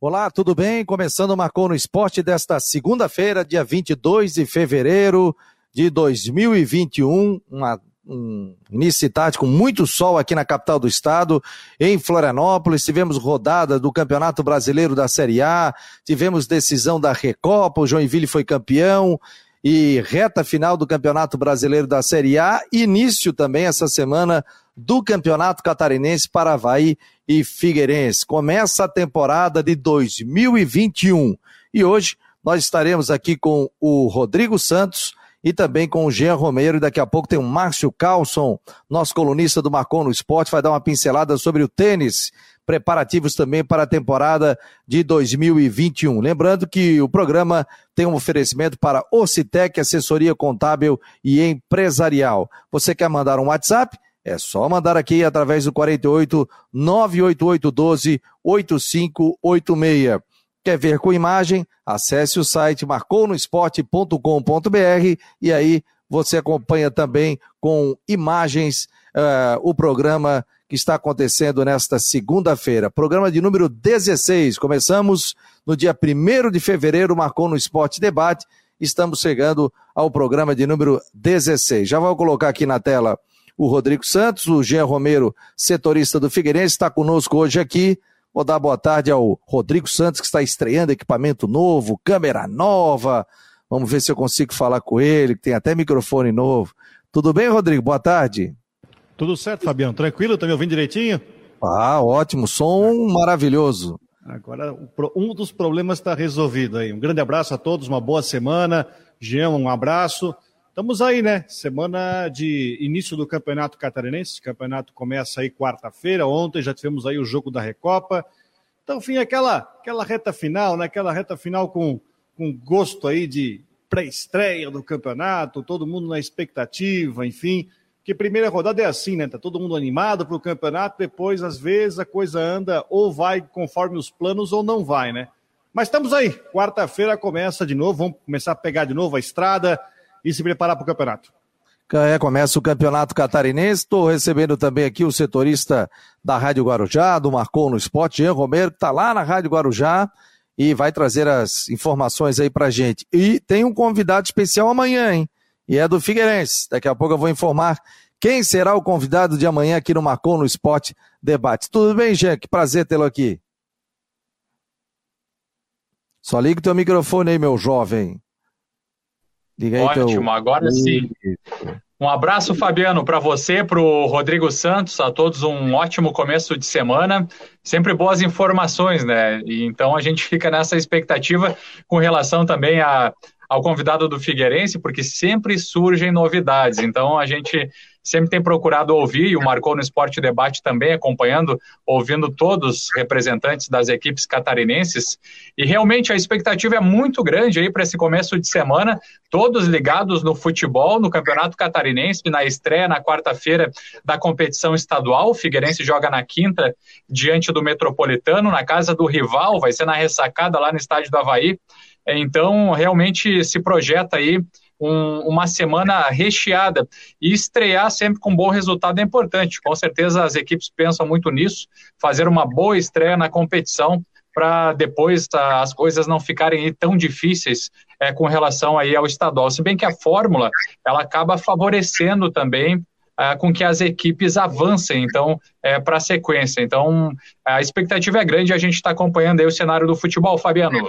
Olá, tudo bem? Começando o Marcou no Esporte desta segunda-feira, dia 22 de fevereiro de 2021, uma um início com muito sol aqui na capital do estado, em Florianópolis. Tivemos rodada do Campeonato Brasileiro da Série A, tivemos decisão da Recopa, o Joinville foi campeão e reta final do Campeonato Brasileiro da Série A, início também essa semana do Campeonato Catarinense para Havaí e Figueirense. Começa a temporada de 2021 e hoje nós estaremos aqui com o Rodrigo Santos e também com o Jean Romero. E daqui a pouco tem o Márcio Carlson, nosso colunista do Marcon no Esporte, vai dar uma pincelada sobre o tênis. Preparativos também para a temporada de 2021. Lembrando que o programa tem um oferecimento para Ocitec, assessoria contábil e empresarial. Você quer mandar um WhatsApp? É só mandar aqui através do 48 988 12 8586. Quer ver com imagem? Acesse o site marconosport.com.br e aí você acompanha também com imagens uh, o programa que está acontecendo nesta segunda-feira. Programa de número 16. Começamos no dia 1 de fevereiro, marcou no Esporte Debate. Estamos chegando ao programa de número 16. Já vou colocar aqui na tela o Rodrigo Santos, o Jean Romero, setorista do Figueirense, está conosco hoje aqui. Vou dar boa tarde ao Rodrigo Santos, que está estreando equipamento novo, câmera nova. Vamos ver se eu consigo falar com ele, que tem até microfone novo. Tudo bem, Rodrigo? Boa tarde. Tudo certo, Fabiano. Tranquilo? Tá me ouvindo direitinho? Ah, ótimo. Som maravilhoso. Agora, um dos problemas está resolvido aí. Um grande abraço a todos, uma boa semana. Jean, um abraço. Estamos aí, né? Semana de início do Campeonato Catarinense. O campeonato começa aí quarta-feira. Ontem já tivemos aí o jogo da Recopa. Então, enfim, aquela, aquela reta final, né? Aquela reta final com, com gosto aí de pré-estreia do campeonato, todo mundo na expectativa, enfim. Que primeira rodada é assim, né? Tá todo mundo animado para o campeonato, depois, às vezes, a coisa anda ou vai conforme os planos ou não vai, né? Mas estamos aí. Quarta-feira começa de novo, vamos começar a pegar de novo a estrada e se preparar para o campeonato. É, começa o campeonato catarinense. Estou recebendo também aqui o setorista da Rádio Guarujá, do Marcou no Esporte, Jean Romero, que está lá na Rádio Guarujá e vai trazer as informações aí pra gente. E tem um convidado especial amanhã, hein? E é do Figueirense. Daqui a pouco eu vou informar quem será o convidado de amanhã aqui no Marcou no Esporte Debate. Tudo bem, Jean? Que prazer tê-lo aqui. Só liga o teu microfone aí, meu jovem. Diga aí Ótimo, agora sim. Um abraço, Fabiano, para você, para o Rodrigo Santos, a todos um ótimo começo de semana. Sempre boas informações, né? E então a gente fica nessa expectativa com relação também a, ao convidado do Figueirense, porque sempre surgem novidades. Então a gente sempre tem procurado ouvir, e o Marcou no Esporte Debate também acompanhando, ouvindo todos os representantes das equipes catarinenses, e realmente a expectativa é muito grande aí para esse começo de semana, todos ligados no futebol, no Campeonato Catarinense, na estreia na quarta-feira da competição estadual, o Figueirense joga na quinta diante do Metropolitano, na casa do rival, vai ser na ressacada lá no estádio do Havaí, então realmente se projeta aí um, uma semana recheada e estrear sempre com bom resultado é importante. Com certeza as equipes pensam muito nisso, fazer uma boa estreia na competição para depois as coisas não ficarem tão difíceis é, com relação aí ao estadual. Se bem que a fórmula ela acaba favorecendo também é, com que as equipes avancem, então, é, para a sequência. Então, a expectativa é grande e a gente está acompanhando aí o cenário do futebol, Fabiano.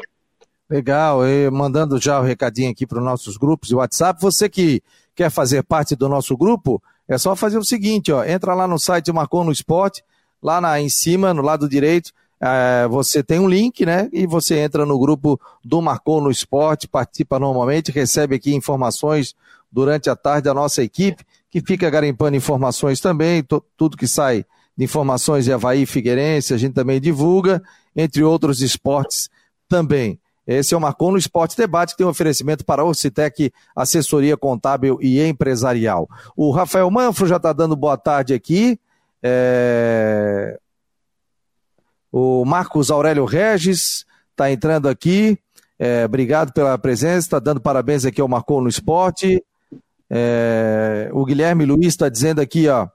Legal, e mandando já o recadinho aqui para os nossos grupos de WhatsApp. Você que quer fazer parte do nosso grupo, é só fazer o seguinte, ó, entra lá no site Marcou no Esporte, lá na, em cima, no lado direito, é, você tem um link, né? E você entra no grupo do Marcou no Esporte, participa normalmente, recebe aqui informações durante a tarde da nossa equipe, que fica garimpando informações também, tudo que sai de informações de Havaí Figueirense, a gente também divulga, entre outros esportes também. Esse é o Marcon no Esporte Debate, que tem um oferecimento para a Orcitec, assessoria contábil e empresarial. O Rafael Manfro já está dando boa tarde aqui. É... O Marcos Aurélio Regis está entrando aqui. É, obrigado pela presença, está dando parabéns aqui ao Marcon no Esporte. É, o Guilherme Luiz está dizendo aqui, ó.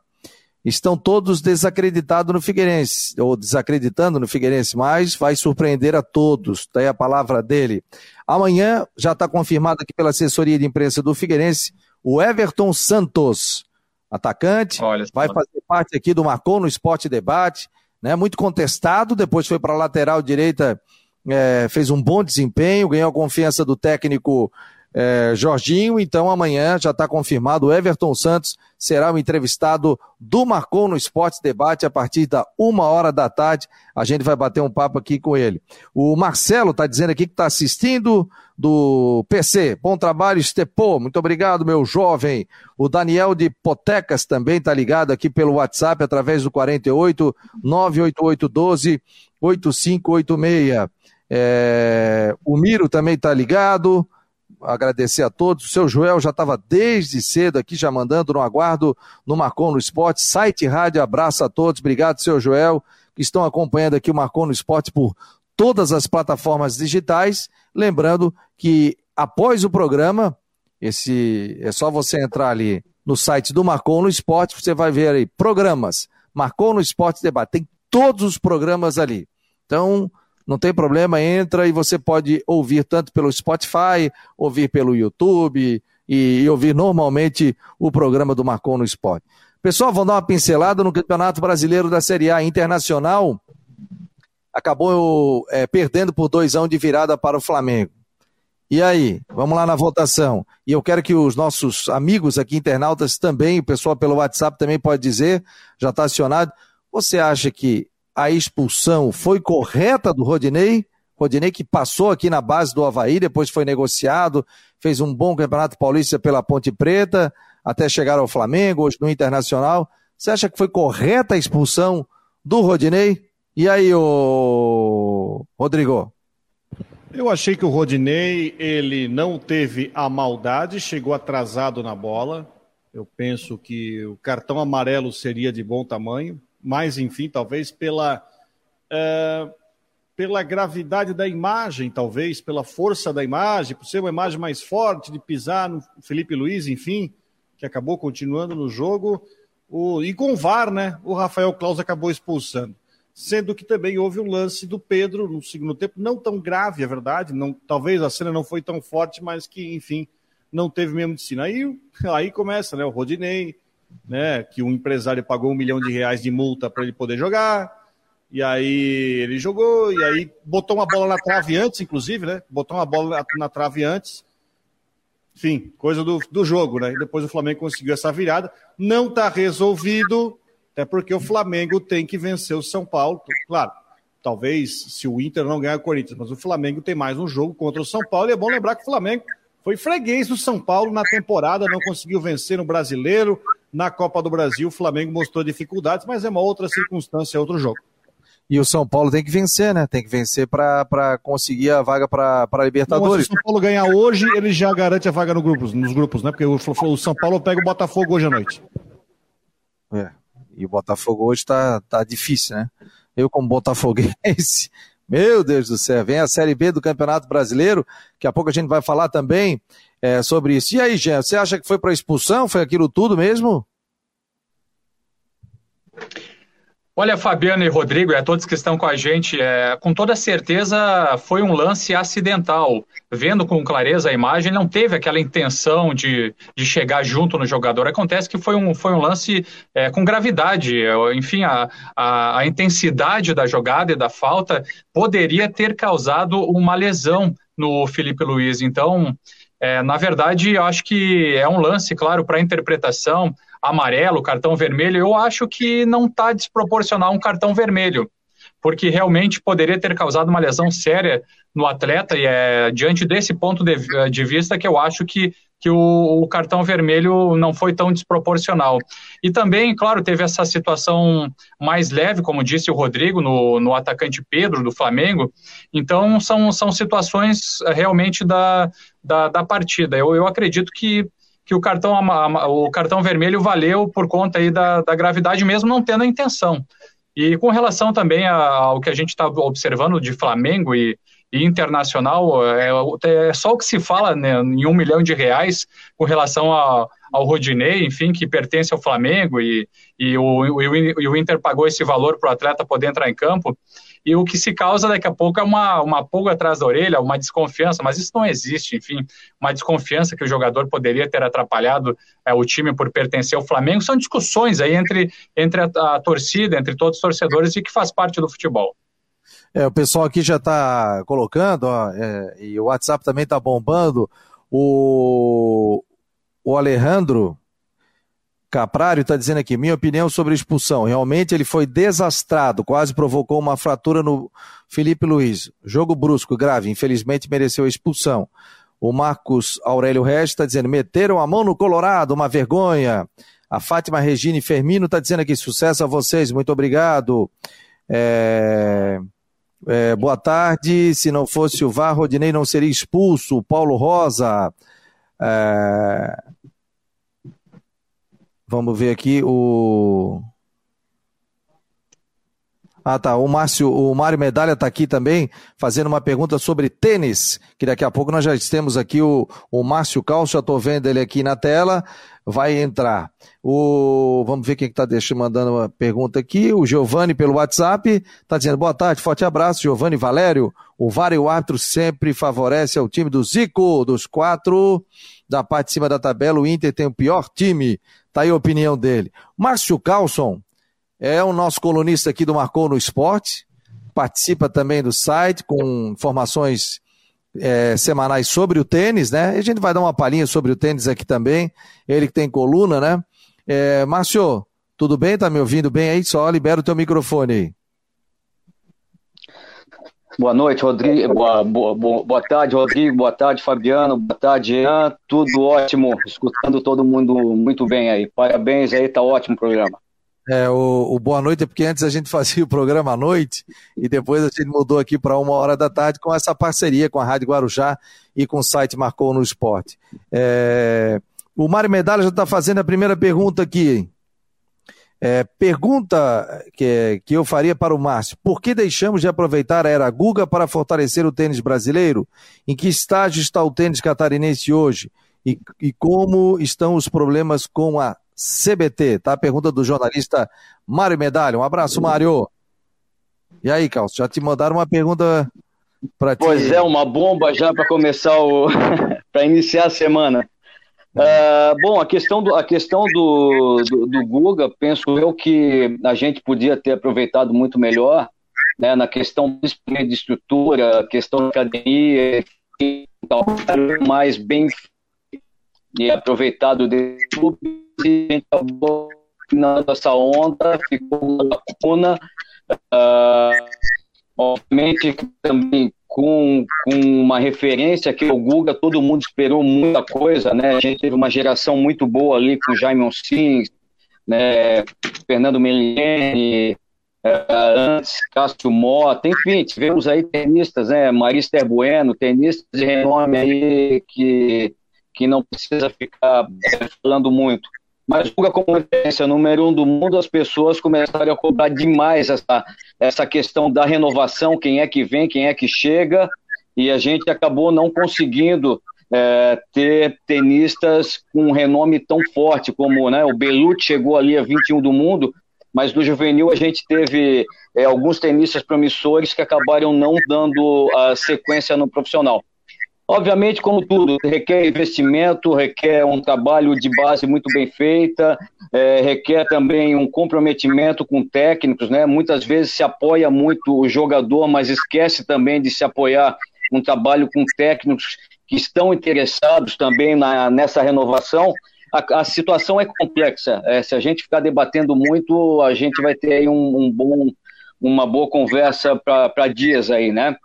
Estão todos desacreditados no Figueirense, ou desacreditando no Figueirense, mas vai surpreender a todos, daí a palavra dele. Amanhã já está confirmado aqui pela assessoria de imprensa do Figueirense o Everton Santos, atacante, Olha, vai fazer parte aqui do Marcou no Esporte Debate, né? Muito contestado, depois foi para a lateral direita, é, fez um bom desempenho, ganhou a confiança do técnico é, Jorginho, então amanhã já está confirmado, Everton Santos será o entrevistado do Marcou no Esporte Debate a partir da uma hora da tarde. A gente vai bater um papo aqui com ele. O Marcelo está dizendo aqui que está assistindo do PC. Bom trabalho, Estepô. Muito obrigado, meu jovem. O Daniel de Potecas também está ligado aqui pelo WhatsApp através do 48 98812 8586. É... O Miro também está ligado agradecer a todos. O seu Joel já estava desde cedo aqui, já mandando no aguardo no Marcon no Esporte. Site Rádio, abraço a todos. Obrigado, seu Joel, que estão acompanhando aqui o Marcon no Esporte por todas as plataformas digitais. Lembrando que após o programa, esse é só você entrar ali no site do Marcon no Esporte, você vai ver aí programas. Marcon no Esporte Debate. Tem todos os programas ali. Então, não tem problema, entra e você pode ouvir tanto pelo Spotify, ouvir pelo YouTube e, e ouvir normalmente o programa do Marcon no Esporte. Pessoal, vamos dar uma pincelada no Campeonato Brasileiro da Série A Internacional. Acabou é, perdendo por 2 a 1 um de virada para o Flamengo. E aí, vamos lá na votação. E eu quero que os nossos amigos aqui internautas também, o pessoal pelo WhatsApp também pode dizer, já está acionado. Você acha que a expulsão foi correta do Rodinei. Rodinei que passou aqui na base do Havaí, depois foi negociado, fez um bom campeonato paulista pela Ponte Preta, até chegar ao Flamengo, hoje no Internacional. Você acha que foi correta a expulsão do Rodinei? E aí, o Rodrigo? Eu achei que o Rodinei, ele não teve a maldade, chegou atrasado na bola. Eu penso que o cartão amarelo seria de bom tamanho mas enfim, talvez pela, é, pela gravidade da imagem, talvez, pela força da imagem, por ser uma imagem mais forte de pisar no Felipe Luiz, enfim, que acabou continuando no jogo. O, e com o VAR, né? O Rafael Claus acabou expulsando. Sendo que também houve um lance do Pedro no segundo tempo, não tão grave, é verdade. Não, talvez a cena não foi tão forte, mas que, enfim, não teve mesmo de cena. Aí, aí começa, né? O Rodinei, né? Que um empresário pagou um milhão de reais de multa para ele poder jogar. E aí ele jogou, e aí botou uma bola na trave antes, inclusive, né? Botou uma bola na trave antes. Enfim, coisa do, do jogo, né? E depois o Flamengo conseguiu essa virada. Não está resolvido, até porque o Flamengo tem que vencer o São Paulo. Claro, talvez se o Inter não ganhar o Corinthians, mas o Flamengo tem mais um jogo contra o São Paulo. E é bom lembrar que o Flamengo foi freguês do São Paulo na temporada, não conseguiu vencer no brasileiro, na Copa do Brasil, o Flamengo mostrou dificuldades, mas é uma outra circunstância, é outro jogo. E o São Paulo tem que vencer, né? Tem que vencer para conseguir a vaga para a Libertadores. se o São Paulo ganhar hoje, ele já garante a vaga no grupos, nos grupos, né? Porque o, o São Paulo pega o Botafogo hoje à noite. É. E o Botafogo hoje tá, tá difícil, né? Eu, como botafoguense, meu Deus do céu, vem a Série B do Campeonato Brasileiro, daqui a pouco a gente vai falar também é, sobre isso. E aí, Jean, você acha que foi para expulsão? Foi aquilo tudo mesmo? Olha, Fabiano e Rodrigo, e a todos que estão com a gente, é, com toda certeza foi um lance acidental. Vendo com clareza a imagem, não teve aquela intenção de, de chegar junto no jogador. Acontece que foi um, foi um lance é, com gravidade. Enfim, a, a, a intensidade da jogada e da falta poderia ter causado uma lesão no Felipe Luiz. Então, é, na verdade, eu acho que é um lance, claro, para interpretação, amarelo, cartão vermelho, eu acho que não está desproporcional um cartão vermelho, porque realmente poderia ter causado uma lesão séria no atleta, e é diante desse ponto de, de vista que eu acho que que o, o, cartão vermelho não foi tão desproporcional. E também, claro, teve essa situação mais leve, como disse o Rodrigo, no, no atacante Pedro do Flamengo. Então, são, são situações eh, realmente da, da, da partida. Eu, eu acredito que, que o, cartão, o cartão vermelho valeu por conta aí da, da gravidade, mesmo não tendo a intenção. E com relação também ao que a gente está observando de Flamengo e, e Internacional, é, é, só o que se fala né, em um milhão de reais com relação a, ao Rodinei, enfim, que pertence ao Flamengo, e, e, o, e o Inter pagou esse valor para o atleta poder entrar em campo e o que se causa daqui a pouco é uma, uma pulga atrás da orelha, uma desconfiança, mas isso não existe, enfim, uma desconfiança que o jogador poderia ter atrapalhado é, o time por pertencer ao Flamengo, são discussões aí entre, entre a, a torcida, entre todos os torcedores e que faz parte do futebol. É, o pessoal aqui já está colocando, ó, é, e o WhatsApp também está bombando, o, o Alejandro Caprário está dizendo aqui, minha opinião sobre expulsão. Realmente ele foi desastrado, quase provocou uma fratura no Felipe Luiz. Jogo brusco, grave, infelizmente mereceu a expulsão. O Marcos Aurélio Regis está dizendo, meteram a mão no Colorado, uma vergonha. A Fátima Regine Fermino está dizendo aqui, sucesso a vocês, muito obrigado. É... É, boa tarde, se não fosse o VAR, Rodinei não seria expulso. Paulo Rosa. É... Vamos ver aqui o. Ah, tá. O Márcio, o Mário Medalha está aqui também, fazendo uma pergunta sobre tênis, que daqui a pouco nós já temos aqui o, o Márcio Calcio, estou vendo ele aqui na tela, vai entrar. O, vamos ver quem está que mandando uma pergunta aqui. O Giovanni pelo WhatsApp está dizendo boa tarde, forte abraço, Giovanni Valério. O VAR e o árbitro sempre favorece ao time do Zico, dos quatro da parte de cima da tabela. O Inter tem o pior time. Tá aí a opinião dele. Márcio Carlson é o nosso colunista aqui do Marcou no Esporte, participa também do site com informações é, semanais sobre o tênis, né? A gente vai dar uma palhinha sobre o tênis aqui também. Ele que tem coluna, né? É, Márcio, tudo bem? Tá me ouvindo bem aí? Só libera o teu microfone aí. Boa noite, Rodrigo. Boa, boa, boa, tarde, Rodrigo. Boa tarde, Fabiano. Boa tarde, Jean. Tudo ótimo. Escutando todo mundo muito bem aí. Parabéns aí, tá ótimo o programa. É, o, o, boa noite é porque antes a gente fazia o programa à noite e depois a gente mudou aqui para uma hora da tarde com essa parceria com a Rádio Guarujá e com o site Marcou no Esporte. É, o Mário Medalha já está fazendo a primeira pergunta aqui. É, pergunta que, que eu faria para o Márcio: por que deixamos de aproveitar a era Guga para fortalecer o tênis brasileiro? Em que estágio está o tênis catarinense hoje? E, e como estão os problemas com a CBT? Tá? A pergunta do jornalista Mário Medalha. Um abraço, Mário. E aí, Carlos, já te mandaram uma pergunta para ti? Pois é, uma bomba já para começar o. para iniciar a semana. Uh, bom, a questão, do, a questão do, do, do, Guga, penso eu que a gente podia ter aproveitado muito melhor, né, na questão de estrutura, questão da academia, mais bem e aproveitado de tudo, e a gente acabou finando essa onda, ficou uma lacuna, uh, obviamente também com, com uma referência que o Guga, todo mundo esperou muita coisa, né? A gente teve uma geração muito boa ali com Jaime Sims, né? Fernando Meliene, é, antes Cássio Mota, enfim, tivemos aí tenistas, né? Marister Bueno, tenistas de renome aí que, que não precisa ficar é, falando muito. Mas Guga, como referência número um do mundo, as pessoas começaram a cobrar demais essa, essa questão da renovação, quem é que vem, quem é que chega, e a gente acabou não conseguindo é, ter tenistas com um renome tão forte como né, o Belucci chegou ali a 21 do mundo, mas no juvenil a gente teve é, alguns tenistas promissores que acabaram não dando a sequência no profissional. Obviamente, como tudo, requer investimento, requer um trabalho de base muito bem feita, é, requer também um comprometimento com técnicos, né? Muitas vezes se apoia muito o jogador, mas esquece também de se apoiar um trabalho com técnicos que estão interessados também na, nessa renovação. A, a situação é complexa. É, se a gente ficar debatendo muito, a gente vai ter aí um, um bom, uma boa conversa para dias aí, né?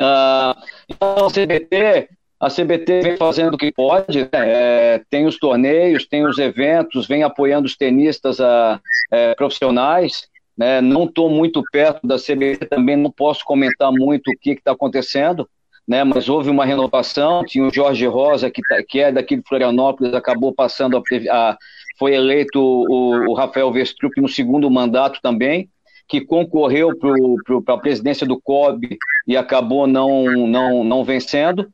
Uh, então, a CBT, a CBT vem fazendo o que pode, né? é, tem os torneios, tem os eventos, vem apoiando os tenistas a, é, profissionais. Né? Não estou muito perto da CBT, também não posso comentar muito o que está acontecendo, né? mas houve uma renovação. Tinha o Jorge Rosa, que, tá, que é daqui de Florianópolis, acabou passando a, a foi eleito o, o Rafael Vestrup no segundo mandato também. Que concorreu para a presidência do COB e acabou não, não, não vencendo.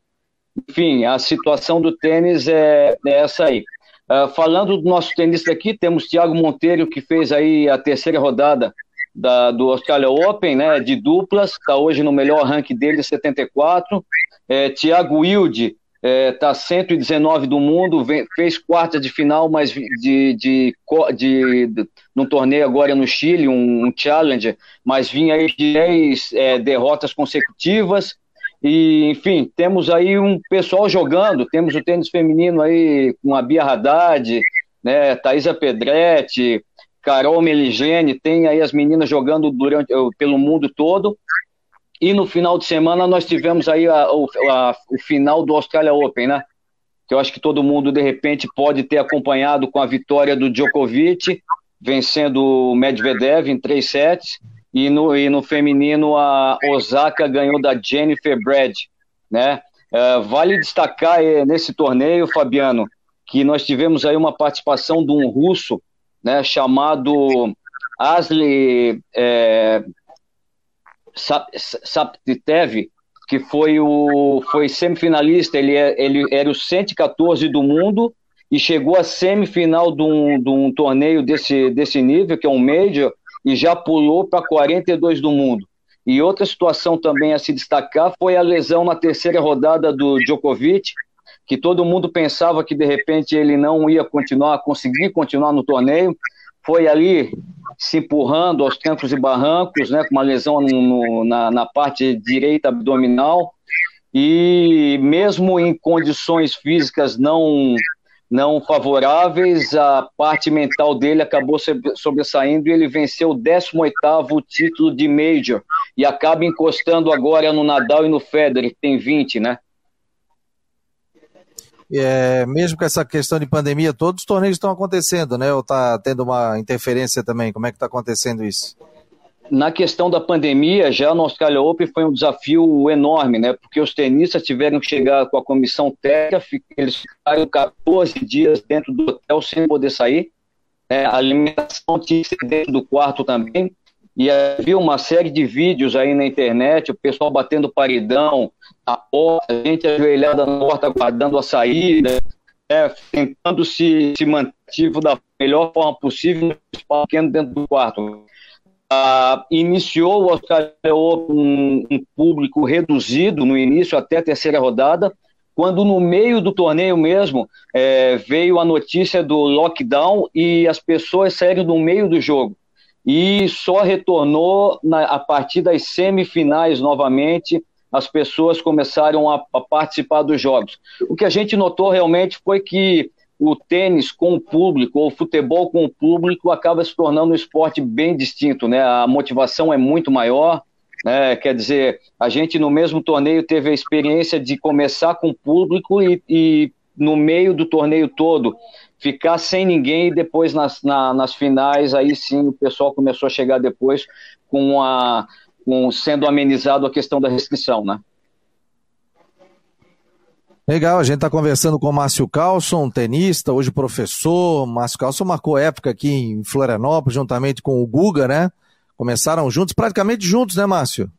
Enfim, a situação do tênis é, é essa aí. Uh, falando do nosso tenista aqui, temos Thiago Monteiro, que fez aí a terceira rodada da, do Australia Open, né, de duplas, está hoje no melhor ranking dele, 74. É, Thiago Wilde está é, 119 do mundo, vem, fez quarta de final, mas de, de, de, de, num torneio agora no Chile, um, um Challenger, mas vinha aí de 10 é, derrotas consecutivas. E, enfim, temos aí um pessoal jogando, temos o tênis feminino aí com a Bia Haddad, né, Thaisa Pedretti, Carol Meligene, tem aí as meninas jogando durante, pelo mundo todo. E no final de semana nós tivemos aí a, a, o final do Australia Open, né? Que eu acho que todo mundo, de repente, pode ter acompanhado com a vitória do Djokovic, vencendo o Medvedev em três sets. E no, e no feminino, a Osaka ganhou da Jennifer Brad, né? Uh, vale destacar eh, nesse torneio, Fabiano, que nós tivemos aí uma participação de um russo, né, chamado Asli é, Saptitev, que foi o foi semifinalista, ele, é, ele era o 114 do mundo e chegou à semifinal de um, de um torneio desse, desse nível, que é um Major, e já pulou para 42 do mundo. E outra situação também a se destacar foi a lesão na terceira rodada do Djokovic, que todo mundo pensava que de repente ele não ia continuar, conseguir continuar no torneio, foi ali se empurrando aos trancos e barrancos, né, com uma lesão no, na, na parte direita abdominal, e mesmo em condições físicas não não favoráveis, a parte mental dele acabou sobressaindo e ele venceu o 18º título de Major e acaba encostando agora no Nadal e no Federer, que tem 20, né? É, mesmo com essa questão de pandemia, todos os torneios estão acontecendo, né? Ou está tendo uma interferência também? Como é que está acontecendo isso? Na questão da pandemia, já no Australia Open foi um desafio enorme, né? Porque os tenistas tiveram que chegar com a comissão técnica, eles ficaram 14 dias dentro do hotel sem poder sair. Né? A alimentação tinha que ser dentro do quarto também. E havia uma série de vídeos aí na internet, o pessoal batendo paredão, a porta, gente ajoelhada na porta aguardando a saída, né, tentando se, se manter da melhor forma possível no espaço pequeno dentro do quarto. Ah, iniciou o Oscar um, um público reduzido no início, até a terceira rodada, quando no meio do torneio mesmo é, veio a notícia do lockdown e as pessoas saíram no meio do jogo e só retornou na, a partir das semifinais novamente. As pessoas começaram a, a participar dos jogos. O que a gente notou realmente foi que o tênis com o público, ou o futebol com o público, acaba se tornando um esporte bem distinto, né? A motivação é muito maior, né? Quer dizer, a gente no mesmo torneio teve a experiência de começar com o público e, e no meio do torneio todo ficar sem ninguém e depois nas, na, nas finais, aí sim o pessoal começou a chegar depois com a com, sendo amenizado a questão da restrição, né? Legal, a gente está conversando com o Márcio Carlson, tenista, hoje professor. Márcio Carlson marcou época aqui em Florianópolis, juntamente com o Guga, né? Começaram juntos, praticamente juntos, né, Márcio?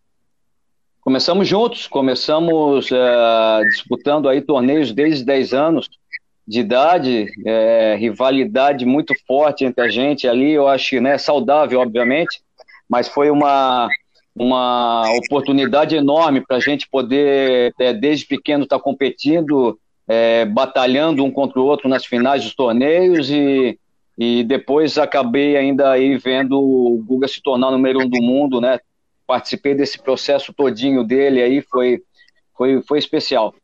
Começamos juntos, começamos é, disputando aí torneios desde 10 anos de idade, é, rivalidade muito forte entre a gente ali, eu acho, né, saudável, obviamente, mas foi uma, uma oportunidade enorme para a gente poder, é, desde pequeno, estar tá competindo, é, batalhando um contra o outro nas finais dos torneios e, e depois acabei ainda aí vendo o Guga se tornar o número um do mundo, né? Participei desse processo todinho dele aí, foi, foi, foi especial.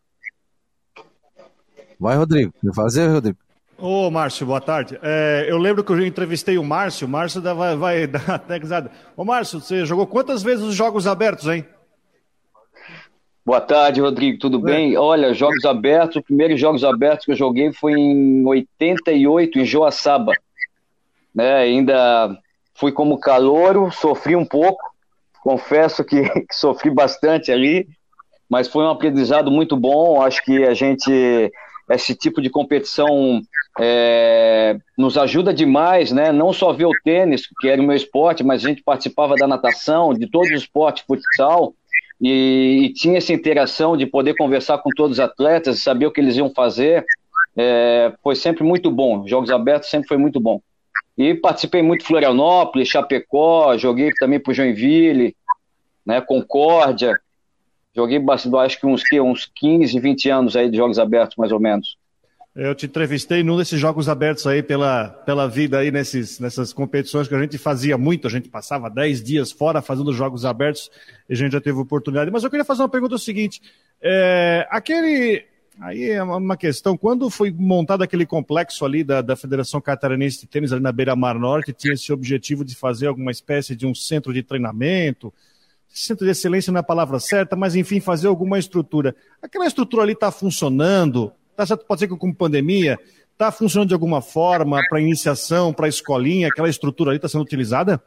Vai, Rodrigo. Quer fazer, Rodrigo? Ô, Márcio, boa tarde. É, eu lembro que eu entrevistei o Márcio. O Márcio vai, vai dar até risada. Ô, Márcio, você jogou quantas vezes os Jogos Abertos, hein? Boa tarde, Rodrigo. Tudo é. bem? Olha, Jogos Abertos, os primeiros Jogos Abertos que eu joguei foi em 88, em Joaçaba. Né, ainda fui como calouro, sofri um pouco. Confesso que, que sofri bastante ali, mas foi um aprendizado muito bom. Acho que a gente esse tipo de competição é, nos ajuda demais, né? Não só ver o tênis, que era o meu esporte, mas a gente participava da natação, de todos os esportes, futsal, e, e, tinha essa interação de poder conversar com todos os atletas, saber o que eles iam fazer. É, foi sempre muito bom. Jogos abertos sempre foi muito bom. E participei muito Florianópolis, Chapecó, joguei também para Joinville, né, Concórdia. Joguei acho que uns, uns 15, 20 anos aí de jogos abertos, mais ou menos. Eu te entrevistei num desses jogos abertos aí pela, pela vida aí nesses, nessas competições que a gente fazia muito, a gente passava 10 dias fora fazendo jogos abertos e a gente já teve oportunidade. Mas eu queria fazer uma pergunta o seguinte, é, aquele, aí é uma questão, quando foi montado aquele complexo ali da, da Federação Catarinense de Tênis ali na Beira Mar Norte, tinha esse objetivo de fazer alguma espécie de um centro de treinamento, centro de excelência não é a palavra certa, mas enfim, fazer alguma estrutura. Aquela estrutura ali está funcionando? Tá, pode ser que com pandemia, está funcionando de alguma forma para iniciação, para escolinha, aquela estrutura ali está sendo utilizada?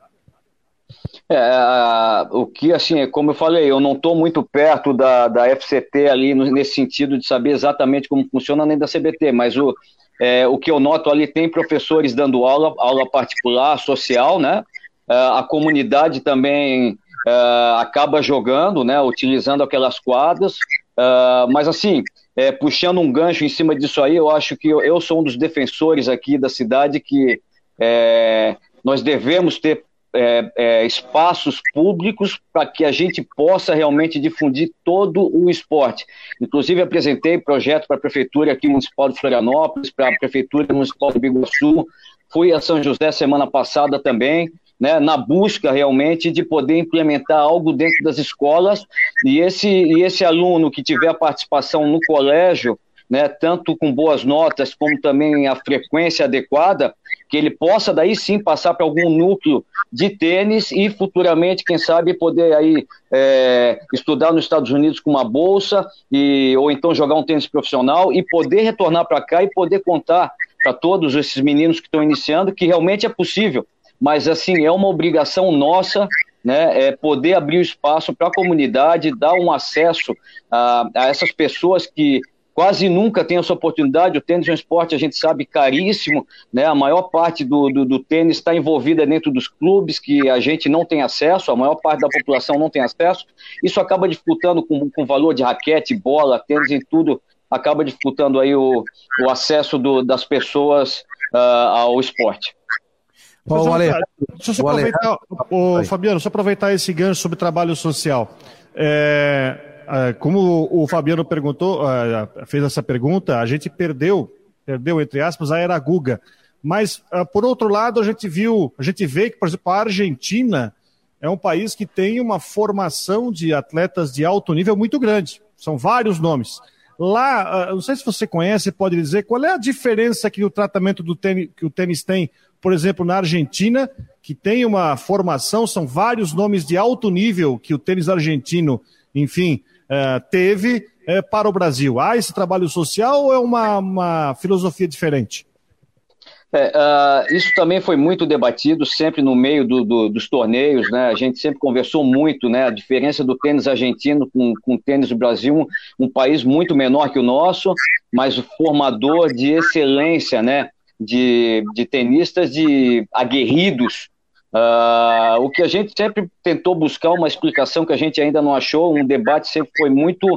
É, o que, assim, como eu falei, eu não estou muito perto da, da FCT ali nesse sentido de saber exatamente como funciona, nem da CBT, mas o, é, o que eu noto ali tem professores dando aula, aula particular, social, né? É, a comunidade também é, acaba jogando, né? Utilizando aquelas quadras, é, mas assim, é, puxando um gancho em cima disso aí, eu acho que eu, eu sou um dos defensores aqui da cidade que é, nós devemos ter é, é, espaços públicos para que a gente possa realmente difundir todo o esporte. Inclusive, apresentei projeto para a Prefeitura aqui municipal de Florianópolis, para a Prefeitura municipal de Biguaçu, fui a São José semana passada também, né, na busca realmente de poder implementar algo dentro das escolas. E esse, e esse aluno que tiver participação no colégio, né, tanto com boas notas como também a frequência adequada, que ele possa daí sim passar para algum núcleo de tênis e futuramente, quem sabe, poder aí é, estudar nos Estados Unidos com uma bolsa e ou então jogar um tênis profissional e poder retornar para cá e poder contar para todos esses meninos que estão iniciando que realmente é possível mas assim, é uma obrigação nossa né, é poder abrir o espaço para a comunidade, dar um acesso a, a, essas pessoas que quase nunca têm essa oportunidade. O tênis é um esporte, a gente sabe, caríssimo. Né? A maior parte do, do, do tênis está envolvida dentro dos clubes que a gente não tem acesso, a maior parte da população não tem acesso. Isso acaba dificultando com o valor de raquete, bola, tênis e tudo, acaba dificultando aí o, o acesso do, das pessoas uh, ao esporte. Bom, Ale... Deixa eu só aproveitar, o, Fabiano, só aproveitar esse gancho sobre trabalho social. É, é, como o Fabiano perguntou, é, fez essa pergunta, a gente perdeu, perdeu entre aspas, a era Guga. Mas, é, por outro lado, a gente viu, a gente vê que, por exemplo, a Argentina é um país que tem uma formação de atletas de alto nível muito grande. São vários nomes. Lá, não sei se você conhece, pode dizer qual é a diferença que o tratamento do tênis, que o tênis tem por exemplo, na Argentina, que tem uma formação, são vários nomes de alto nível que o tênis argentino, enfim, é, teve é, para o Brasil. Há esse trabalho social ou é uma, uma filosofia diferente? É, uh, isso também foi muito debatido sempre no meio do, do, dos torneios, né? A gente sempre conversou muito, né? A diferença do tênis argentino com, com o tênis do Brasil, um, um país muito menor que o nosso, mas formador de excelência, né? De, de tenistas de aguerridos. Uh, o que a gente sempre tentou buscar uma explicação que a gente ainda não achou, um debate sempre foi muito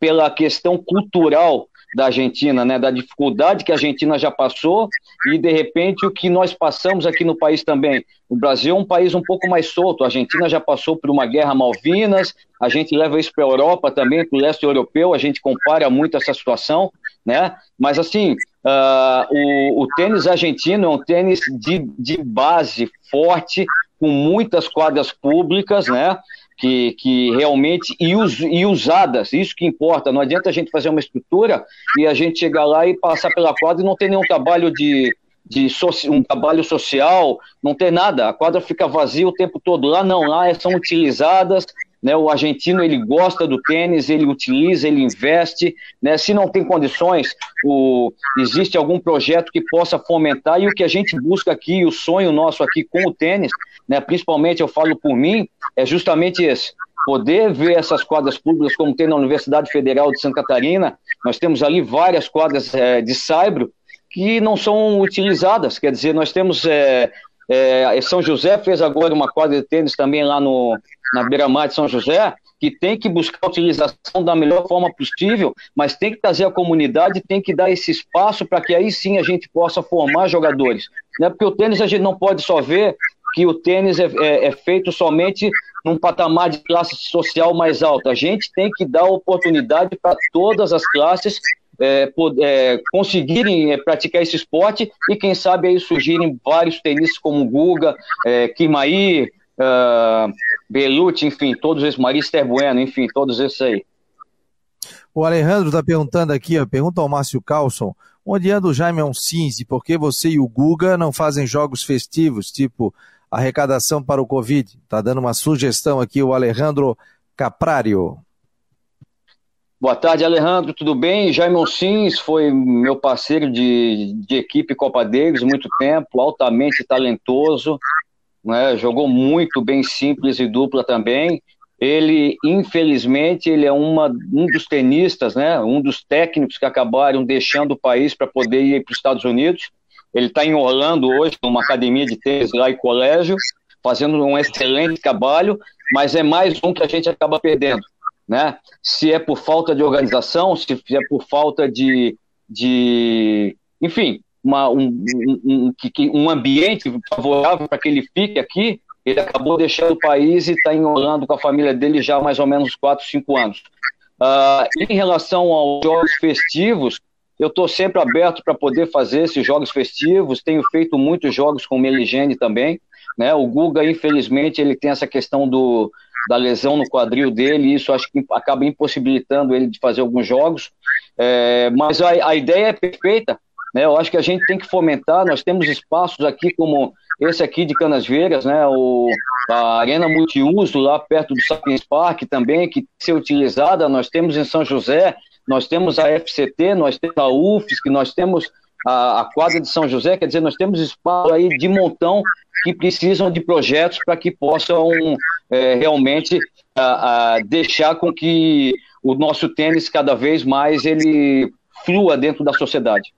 pela questão cultural da Argentina, né, da dificuldade que a Argentina já passou e de repente o que nós passamos aqui no país também. O Brasil é um país um pouco mais solto. A Argentina já passou por uma guerra Malvinas. A gente leva isso para a Europa também, para o leste europeu. A gente compara muito essa situação, né? Mas assim, uh, o, o tênis argentino é um tênis de, de base forte, com muitas quadras públicas, né? que, que realmente e, us, e usadas, isso que importa. Não adianta a gente fazer uma estrutura e a gente chegar lá e passar pela quadra e não ter nenhum trabalho de, de um trabalho social, não ter nada. A quadra fica vazia o tempo todo. Lá não, lá são utilizadas. Né, o argentino ele gosta do tênis, ele utiliza, ele investe. Né, se não tem condições, o, existe algum projeto que possa fomentar. E o que a gente busca aqui, o sonho nosso aqui com o tênis, né, principalmente eu falo por mim, é justamente esse. poder ver essas quadras públicas como tem na Universidade Federal de Santa Catarina. Nós temos ali várias quadras é, de saibro que não são utilizadas. Quer dizer, nós temos é, é, São José fez agora uma quadra de tênis também lá no, na beira-mar de São José, que tem que buscar a utilização da melhor forma possível, mas tem que trazer a comunidade, tem que dar esse espaço para que aí sim a gente possa formar jogadores. Né? Porque o tênis a gente não pode só ver que o tênis é, é, é feito somente num patamar de classe social mais alta. A gente tem que dar oportunidade para todas as classes é, é, conseguirem é, praticar esse esporte e quem sabe aí surgirem vários tenistas como Guga, é, Kimaí, uh, Belucci, enfim, todos esses, Marister Bueno, enfim, todos esses aí. O Alejandro está perguntando aqui, ó, pergunta ao Márcio Carlson, onde anda o Jaime Oncinzi? Por que você e o Guga não fazem jogos festivos, tipo arrecadação para o Covid? Está dando uma sugestão aqui o Alejandro Caprário. Boa tarde, Alejandro, tudo bem? Jaime Sims foi meu parceiro de, de equipe Copa Davis muito tempo, altamente talentoso, né? jogou muito bem simples e dupla também. Ele, infelizmente, ele é uma, um dos tenistas, né? um dos técnicos que acabaram deixando o país para poder ir para os Estados Unidos. Ele está em Orlando hoje, numa academia de tênis lá em colégio, fazendo um excelente trabalho, mas é mais um que a gente acaba perdendo né? Se é por falta de organização, se é por falta de, de enfim, uma, um, um, um, ambiente favorável para que ele fique aqui, ele acabou deixando o país e está enrolando com a família dele já há mais ou menos 4, 5 anos. Uh, em relação aos jogos festivos, eu estou sempre aberto para poder fazer esses jogos festivos, tenho feito muitos jogos com o Meligene também, né? O Guga, infelizmente, ele tem essa questão do, da lesão no quadril dele, e isso acho que acaba impossibilitando ele de fazer alguns jogos. É, mas a, a ideia é perfeita, né? Eu acho que a gente tem que fomentar, nós temos espaços aqui como esse aqui de Canasvieiras, né? O, a Arena Multiuso lá perto do Sapiens Park também, que tem que ser utilizada, nós temos em São José, nós temos a FCT, nós temos a UFSC, nós temos a, a quadra de São José, quer dizer, nós temos espaço aí de montão que precisam de projetos para que possam é, realmente a, a deixar com que o nosso tênis cada vez mais ele flua dentro da sociedade.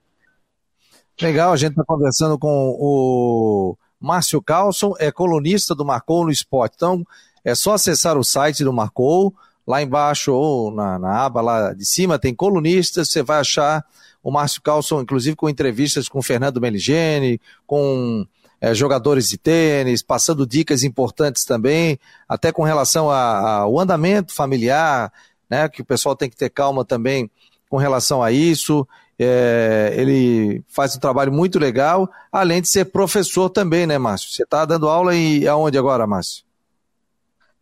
Legal, a gente está conversando com o Márcio Carlson, é colunista do Marcou no Esporte. Então, é só acessar o site do Marcou, lá embaixo ou na, na aba lá de cima tem colunistas, você vai achar o Márcio Carlson, inclusive com entrevistas com Fernando Meligeni, com é, jogadores de tênis, passando dicas importantes também, até com relação ao andamento familiar, né, que o pessoal tem que ter calma também com relação a isso. É, ele faz um trabalho muito legal, além de ser professor também, né, Márcio? Você está dando aula e aonde agora, Márcio?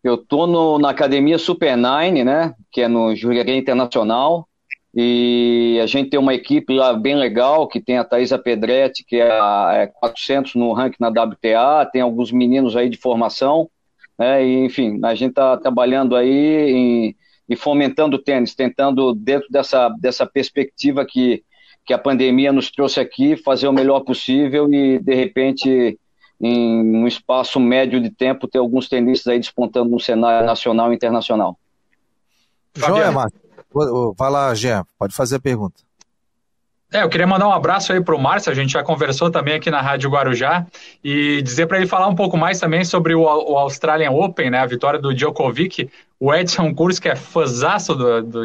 Eu estou na Academia Super Nine, né, que é no Jurerê Internacional, e a gente tem uma equipe lá bem legal, que tem a Thaisa Pedretti, que é, a, é 400 no ranking na WTA, tem alguns meninos aí de formação, né, e, enfim, a gente está trabalhando aí em, e fomentando o tênis, tentando, dentro dessa, dessa perspectiva que, que a pandemia nos trouxe aqui, fazer o melhor possível e, de repente, em um espaço médio de tempo, ter alguns tenistas aí despontando no cenário nacional e internacional. Joia, Márcio. Vai lá, Jean, pode fazer a pergunta. É, eu queria mandar um abraço aí para o Márcio, a gente já conversou também aqui na Rádio Guarujá, e dizer para ele falar um pouco mais também sobre o, o, Australian Open, né, a vitória do Djokovic, o Edson Curso, que é fãzaço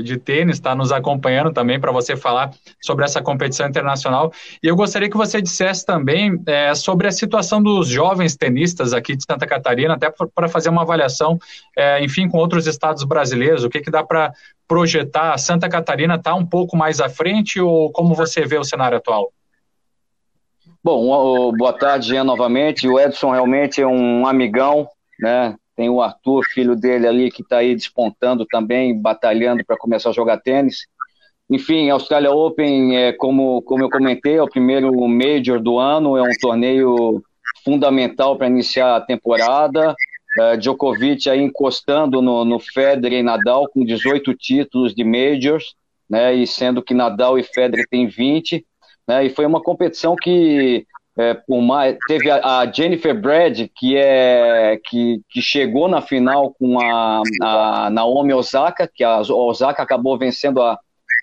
de tênis, está nos acompanhando também para você falar sobre essa competição internacional. E eu gostaria que você dissesse também é, sobre a situação dos jovens tenistas aqui de Santa Catarina, até para fazer uma avaliação, é, enfim, com outros estados brasileiros. O que, que dá para projetar? Santa Catarina está um pouco mais à frente ou como você vê o cenário atual? Bom, boa tarde, Jean, novamente. O Edson realmente é um amigão, né? Tem o Arthur, filho dele ali, que está aí despontando também, batalhando para começar a jogar tênis. Enfim, a Australia Open, é, como, como eu comentei, é o primeiro Major do ano, é um torneio fundamental para iniciar a temporada. Uh, Djokovic aí encostando no, no Federer e Nadal com 18 títulos de Majors, né, e sendo que Nadal e Federer têm 20, né, e foi uma competição que é, por mais, teve a, a, Jennifer Brad, que, é, que, que chegou na final com a, a Naomi Osaka, que a Osaka acabou vencendo a,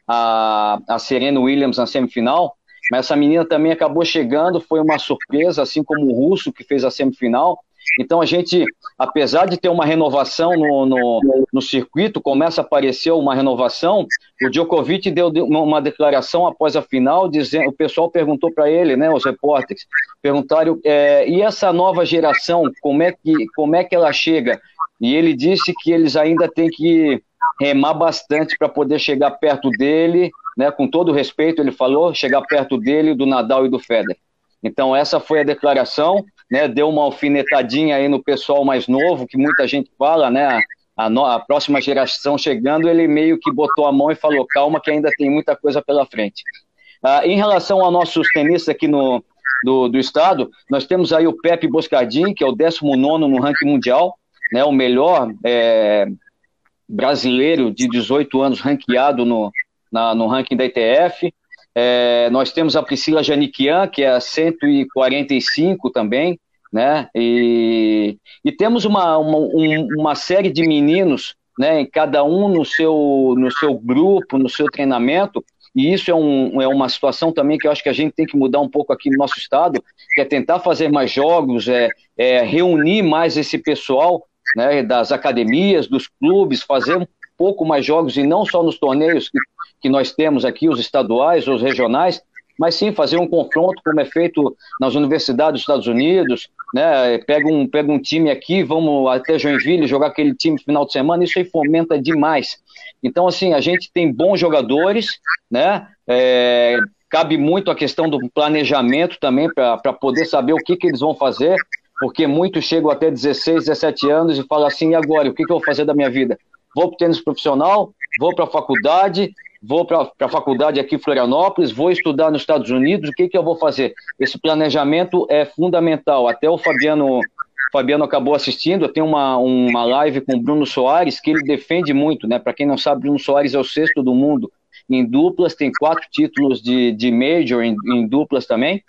a, a Serena Williams na semifinal, mas essa menina também acabou chegando, foi uma surpresa, assim como o Russo, que fez a semifinal. Então a gente, apesar de ter uma renovação no, no, no, circuito, começa a aparecer uma renovação. O Djokovic deu uma declaração após a final, dizendo, o pessoal perguntou para ele, né, os repórteres, perguntaram, é, e essa nova geração, como é que como é que ela chega? E ele disse que eles ainda têm que remar bastante para poder chegar perto dele, né, com todo respeito, ele falou, chegar perto dele, do Nadal e do Federer. Então essa foi a declaração né, deu uma alfinetadinha aí no pessoal mais novo, que muita gente fala, né, a, no, a, próxima geração chegando, ele meio que botou a mão e falou, calma que ainda tem muita coisa pela frente. Ah, em relação aos nossos tenistas aqui no, do, do estado, nós temos aí o Pepe Boscardin, que é o 19 no ranking mundial, né, o melhor é, brasileiro de 18 anos ranqueado no, na, no ranking da ITF. É, nós temos a Priscila Janiquian, que é a 145 também, né? E, e temos uma, uma, um, uma série de meninos, né? Cada um no seu, no seu grupo, no seu treinamento, e isso é, um, é uma situação também que eu acho que a gente tem que mudar um pouco aqui no nosso estado, que é tentar fazer mais jogos, é, é reunir mais esse pessoal né, das academias, dos clubes, fazer um pouco mais jogos e não só nos torneios que que nós temos aqui, os estaduais, os regionais, mas sim fazer um confronto como é feito nas universidades dos Estados Unidos, né? Pega um, pega um time aqui, vamos até Joinville jogar aquele time no final de semana, isso aí fomenta demais. Então, assim, a gente tem bons jogadores, né? É, cabe muito a questão do planejamento também para poder saber o que, que eles vão fazer, porque muitos chegam até 16, 17 anos e falam assim, e agora, o que, que eu vou fazer da minha vida? Vou para o tênis profissional, vou para a faculdade, vou para a faculdade aqui em Florianópolis, vou estudar nos Estados Unidos, o que, que eu vou fazer? Esse planejamento é fundamental. Até o Fabiano, Fabiano acabou assistindo, tenho uma, uma live com o Bruno Soares, que ele defende muito, né? Para quem não sabe, Bruno Soares é o sexto do mundo em duplas, tem quatro títulos de, de Major em, em duplas também,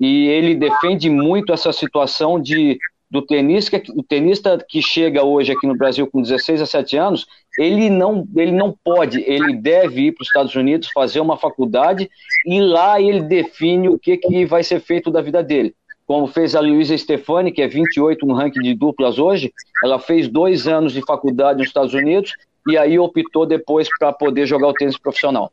e ele defende muito essa situação de do tenista, o tenista que chega hoje aqui no Brasil com 16 a 7 anos, ele não, ele não pode, ele deve ir para os Estados Unidos fazer uma faculdade e lá ele define o que, que vai ser feito da vida dele. Como fez a Luísa Stefani, que é 28 no ranking de duplas hoje, ela fez dois anos de faculdade nos Estados Unidos e aí optou depois para poder jogar o tênis profissional.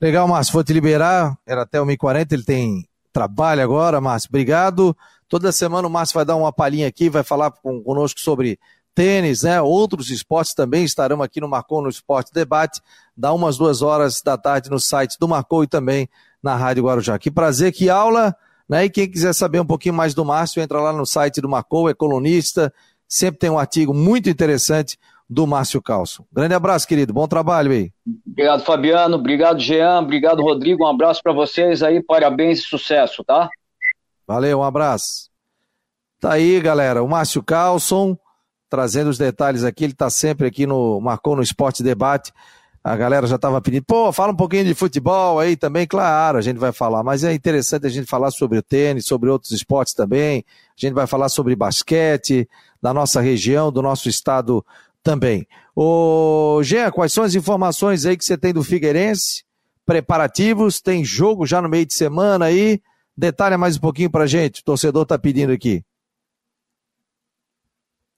Legal, Márcio, vou te liberar, era até 1h40, ele tem trabalho agora, Márcio, obrigado. Toda semana o Márcio vai dar uma palhinha aqui, vai falar com, conosco sobre tênis, né? Outros esportes também estarão aqui no Marcou no Esporte Debate, dá umas duas horas da tarde no site do Marcou e também na Rádio Guarujá. Que prazer, que aula, né? E quem quiser saber um pouquinho mais do Márcio, entra lá no site do Marcou, é colunista, sempre tem um artigo muito interessante do Márcio Calço. Grande abraço, querido, bom trabalho aí. Obrigado, Fabiano, obrigado, Jean, obrigado, Rodrigo, um abraço para vocês aí, parabéns e sucesso, tá? Valeu, um abraço. Tá aí, galera, o Márcio Carlson, trazendo os detalhes aqui, ele tá sempre aqui no Marcou no Esporte Debate. A galera já estava pedindo, pô, fala um pouquinho de futebol aí também, claro, a gente vai falar, mas é interessante a gente falar sobre o tênis, sobre outros esportes também, a gente vai falar sobre basquete, da nossa região, do nosso estado também. Ô, Jean, quais são as informações aí que você tem do Figueirense? Preparativos, tem jogo já no meio de semana aí, Detalha mais um pouquinho pra gente, o torcedor tá pedindo aqui.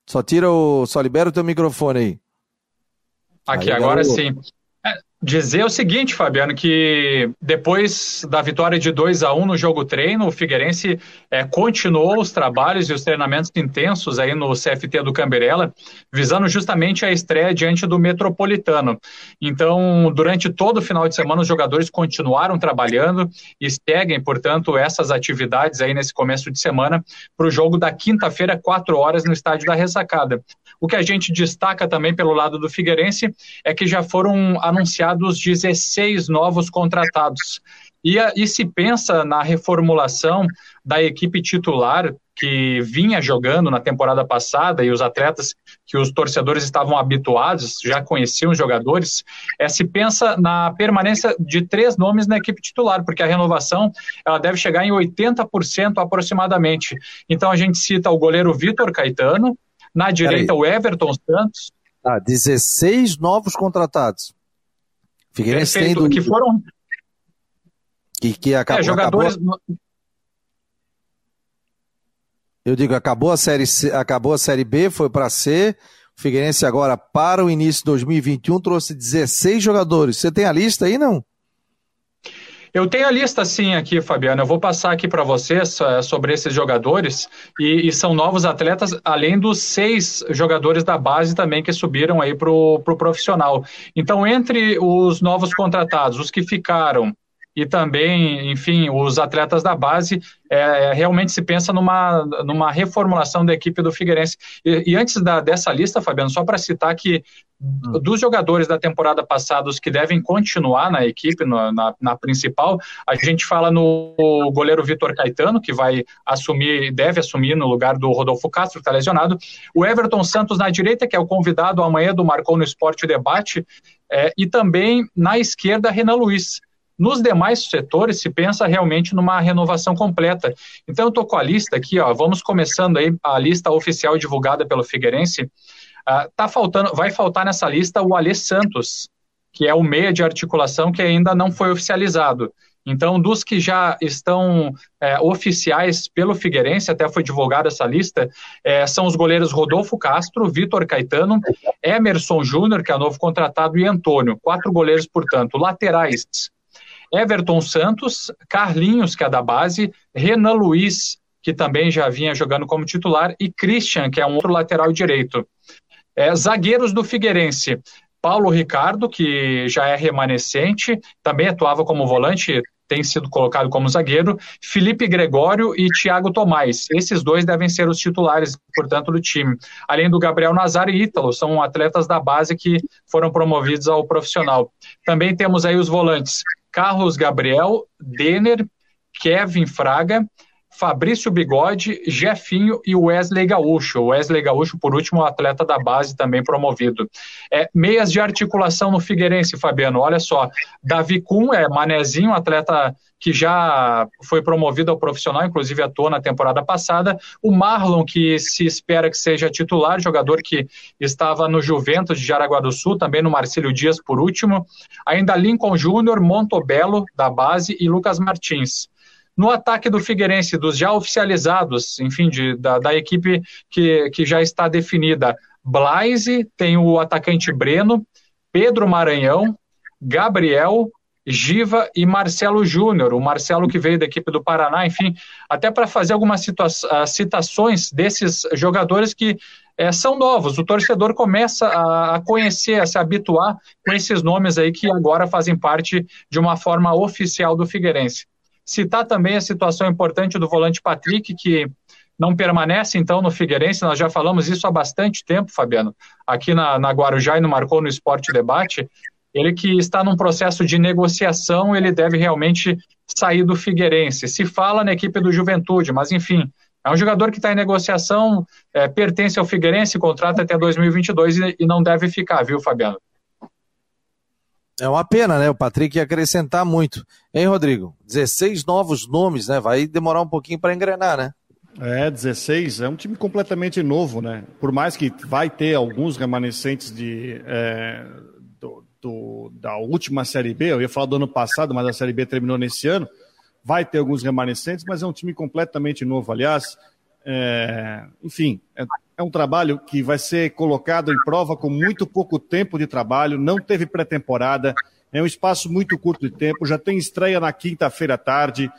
Só tira o. Só libera o teu microfone aí. Aqui, aí, agora sim dizer o seguinte, Fabiano, que depois da vitória de 2 a 1 no jogo treino, o Figueirense é, continuou os trabalhos e os treinamentos intensos aí no CFT do Camberela, visando justamente a estreia diante do Metropolitano. Então, durante todo o final de semana, os jogadores continuaram trabalhando e seguem, portanto, essas atividades aí nesse começo de semana para o jogo da quinta-feira, 4 horas, no estádio da Ressacada. O que a gente destaca também pelo lado do Figueirense é que já foram anunciados 16 novos contratados. E, e se pensa na reformulação da equipe titular que vinha jogando na temporada passada e os atletas que os torcedores estavam habituados, já conheciam os jogadores, é, se pensa na permanência de três nomes na equipe titular, porque a renovação ela deve chegar em 80% aproximadamente. Então a gente cita o goleiro Vitor Caetano, na direita o Everton Santos. Ah, 16 novos contratados. Figueirense Perfeito, tem do... que foram que, que acabou, é, jogadores acabou... Eu digo, acabou a série C, acabou a série B, foi para C. O Figueirense agora para o início de 2021 trouxe 16 jogadores. Você tem a lista aí não? Eu tenho a lista sim aqui, Fabiano. Eu vou passar aqui para vocês uh, sobre esses jogadores e, e, são novos atletas, além dos seis jogadores da base também que subiram aí para o pro profissional. Então, entre os novos contratados, os que ficaram e também, enfim, os atletas da base, é, é, realmente se pensa numa, numa reformulação da equipe do Figueirense. E, e antes da, dessa lista, Fabiano, só para citar que hum. dos jogadores da temporada passada, os que devem continuar na equipe, no, na, na, principal, a gente fala no goleiro Vitor Caetano, que vai assumir, deve assumir no lugar do Rodolfo Castro, que está lesionado, o Everton Santos na direita, que é o convidado amanhã do Marcou no Esporte Debate, é, e também na esquerda, Renan Luiz. Nos demais setores se pensa realmente numa renovação completa. Então eu estou com a lista aqui, ó, vamos começando aí a lista oficial divulgada pelo Figueirense. Uh, tá faltando, vai faltar nessa lista o Alê Santos, que é o meia de articulação que ainda não foi oficializado. Então, dos que já estão é, oficiais pelo Figueirense, até foi divulgada essa lista, é, são os goleiros Rodolfo Castro, Vitor Caetano, Emerson Júnior, que é novo contratado, e Antônio. Quatro goleiros, portanto. Laterais, Everton Santos, Carlinhos, que é da base, Renan Luiz, que também já vinha jogando como titular, e Christian, que é um outro lateral direito. É, zagueiros do Figueirense, Paulo Ricardo, que já é remanescente, também atuava como volante, tem sido colocado como zagueiro, Felipe Gregório e Thiago Tomás. Esses dois devem ser os titulares, portanto, do time. Além do Gabriel Nazar e Ítalo, são atletas da base que foram promovidos ao profissional. Também temos aí os volantes Carlos Gabriel, Denner, Kevin Fraga, Fabrício Bigode, Jefinho e Wesley Gaúcho. Wesley Gaúcho, por último, atleta da base também promovido. É, meias de articulação no Figueirense, Fabiano. Olha só, Davi Kuhn é manezinho, atleta que já foi promovido ao profissional, inclusive atuou na temporada passada. O Marlon, que se espera que seja titular, jogador que estava no Juventus de Jaraguá do Sul, também no Marcílio Dias por último. Ainda Lincoln Júnior, Montobello da base e Lucas Martins. No ataque do Figueirense, dos já oficializados, enfim, de, da, da equipe que, que já está definida, Blaise, tem o atacante Breno, Pedro Maranhão, Gabriel, Giva e Marcelo Júnior, o Marcelo que veio da equipe do Paraná, enfim, até para fazer algumas citações desses jogadores que é, são novos. O torcedor começa a, conhecer, a se habituar com esses nomes aí que agora fazem parte de uma forma oficial do Figueirense. Citar também a situação importante do volante Patrick, que não permanece então no Figueirense, nós já falamos isso há bastante tempo, Fabiano, aqui na, na Guarujá e no Marcou no Esporte Debate, ele que está num processo de negociação, ele deve realmente sair do Figueirense. Se fala na equipe do Juventude, mas enfim, é um jogador que está em negociação, é, pertence ao Figueirense, contrata até 2022 e, e não deve ficar, viu, Fabiano? É uma pena, né? O Patrick ia acrescentar muito. Hein, Rodrigo? 16 novos nomes, né? Vai demorar um pouquinho para engrenar, né? É, 16. É um time completamente novo, né? Por mais que vai ter alguns remanescentes de, é, do, do, da última Série B, eu ia falar do ano passado, mas a Série B terminou nesse ano. Vai ter alguns remanescentes, mas é um time completamente novo. Aliás, é, enfim, é, é um trabalho que vai ser colocado em prova com muito pouco tempo de trabalho, não teve pré-temporada, é um espaço muito curto de tempo, já tem estreia na quinta-feira à tarde.